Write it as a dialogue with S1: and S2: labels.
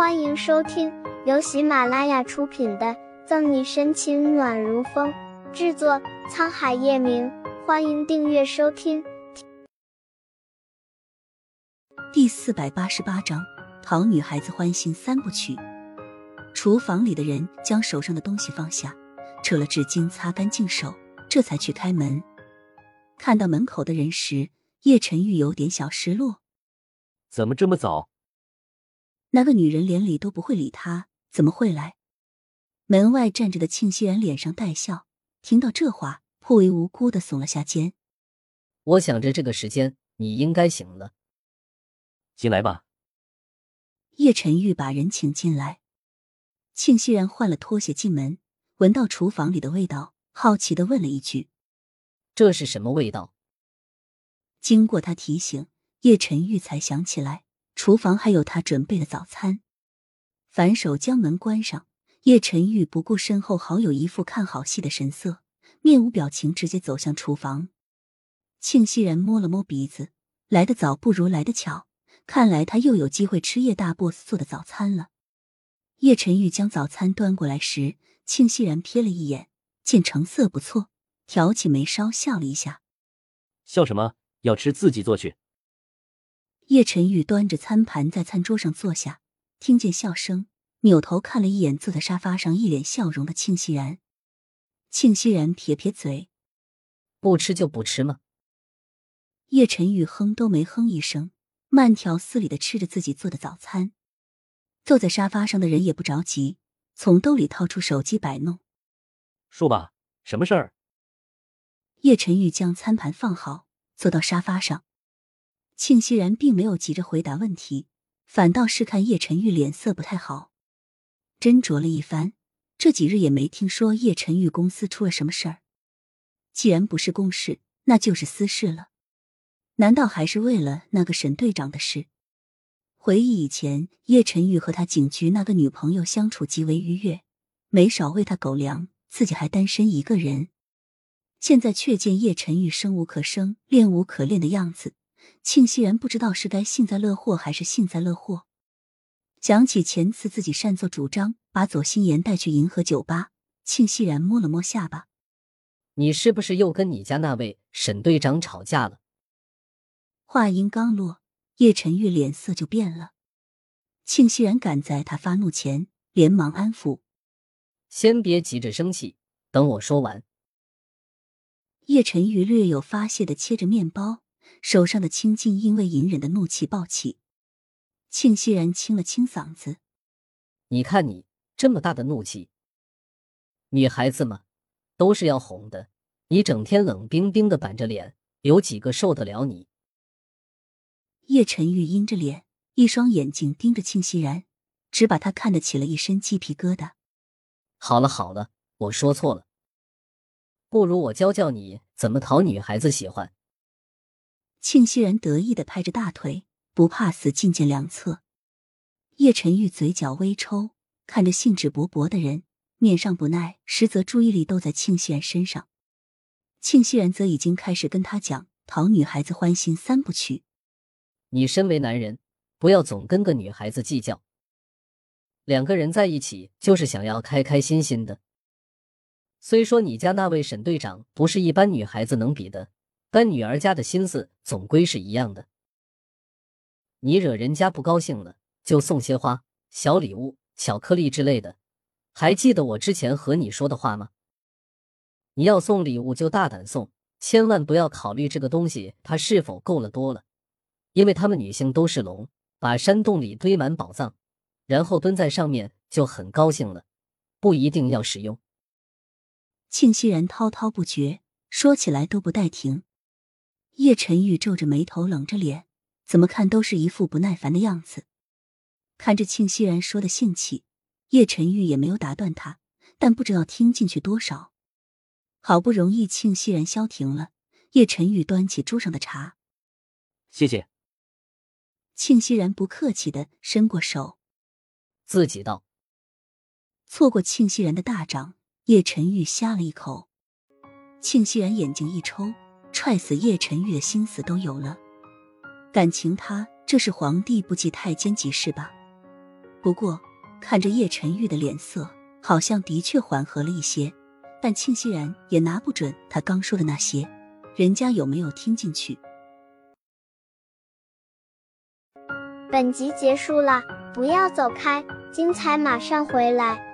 S1: 欢迎收听由喜马拉雅出品的《赠你深情暖如风》，制作沧海夜明。欢迎订阅收听。
S2: 第四百八十八章：讨女孩子欢心三部曲。厨房里的人将手上的东西放下，扯了纸巾擦干净手，这才去开门。看到门口的人时，叶晨玉有点小失落。
S3: 怎么这么早？
S2: 那个女人连理都不会理他，怎么会来？门外站着的庆熙然脸上带笑，听到这话，颇为无辜的耸了下肩。
S4: 我想着这个时间你应该醒了，
S3: 进来吧。
S2: 叶晨玉把人请进来，庆熙然换了拖鞋进门，闻到厨房里的味道，好奇的问了一句：“
S4: 这是什么味道？”
S2: 经过他提醒，叶晨玉才想起来。厨房还有他准备的早餐，反手将门关上。叶晨玉不顾身后好友一副看好戏的神色，面无表情，直接走向厨房。庆熙然摸了摸鼻子，来得早不如来得巧，看来他又有机会吃叶大 boss 做的早餐了。叶晨玉将早餐端过来时，庆熙然瞥了一眼，见成色不错，挑起眉梢笑了一下。
S3: 笑什么？要吃自己做去。
S2: 叶晨玉端着餐盘在餐桌上坐下，听见笑声，扭头看了一眼坐在沙发上一脸笑容的庆熙然。庆熙然撇撇嘴：“
S4: 不吃就不吃嘛？”
S2: 叶晨玉哼都没哼一声，慢条斯理的吃着自己做的早餐。坐在沙发上的人也不着急，从兜里掏出手机摆弄：“
S3: 说吧，什么事儿？”
S2: 叶晨玉将餐盘放好，坐到沙发上。庆熙然并没有急着回答问题，反倒是看叶晨玉脸色不太好，斟酌了一番，这几日也没听说叶晨玉公司出了什么事儿。既然不是公事，那就是私事了。难道还是为了那个沈队长的事？回忆以前叶晨玉和他警局那个女朋友相处极为愉悦，没少喂他狗粮，自己还单身一个人。现在却见叶晨玉生无可生，恋无可恋的样子。庆熙然不知道是该幸灾乐祸还是幸灾乐祸。想起前次自己擅作主张把左心言带去银河酒吧，庆熙然摸了摸下巴：“
S4: 你是不是又跟你家那位沈队长吵架了？”
S2: 话音刚落，叶晨玉脸色就变了。庆熙然赶在他发怒前，连忙安抚：“
S4: 先别急着生气，等我说完。”
S2: 叶晨玉略有发泄的切着面包。手上的青劲因为隐忍的怒气暴起，庆熙然清了清嗓子：“
S4: 你看你这么大的怒气，女孩子嘛，都是要哄的。你整天冷冰冰的板着脸，有几个受得了你？”
S2: 叶晨玉阴着脸，一双眼睛盯着庆熙然，只把他看得起了一身鸡皮疙瘩。
S4: 好了好了，我说错了，不如我教教你怎么讨女孩子喜欢。
S2: 庆熙然得意的拍着大腿，不怕死，进见良策。叶晨玉嘴角微抽，看着兴致勃勃的人，面上不耐，实则注意力都在庆熙然身上。庆熙然则已经开始跟他讲讨女孩子欢心三部曲。
S4: 你身为男人，不要总跟个女孩子计较。两个人在一起，就是想要开开心心的。虽说你家那位沈队长不是一般女孩子能比的。但女儿家的心思总归是一样的。你惹人家不高兴了，就送些花、小礼物、巧克力之类的。还记得我之前和你说的话吗？你要送礼物就大胆送，千万不要考虑这个东西它是否够了多了，因为他们女性都是龙，把山洞里堆满宝藏，然后蹲在上面就很高兴了，不一定要使用。
S2: 庆熙然滔滔不绝，说起来都不带停。叶晨玉皱着眉头，冷着脸，怎么看都是一副不耐烦的样子。看着庆熙然说的兴起，叶晨玉也没有打断他，但不知道听进去多少。好不容易庆熙然消停了，叶晨玉端起桌上的茶，
S3: 谢谢。
S2: 庆熙然不客气的伸过手，
S4: 自己倒。
S2: 错过庆熙然的大掌，叶晨玉呷了一口。庆熙然眼睛一抽。踹死叶晨玉的心思都有了，感情他这是皇帝不记太监急事吧？不过看着叶晨玉的脸色，好像的确缓和了一些，但庆熙然也拿不准他刚说的那些，人家有没有听进去。
S1: 本集结束了，不要走开，精彩马上回来。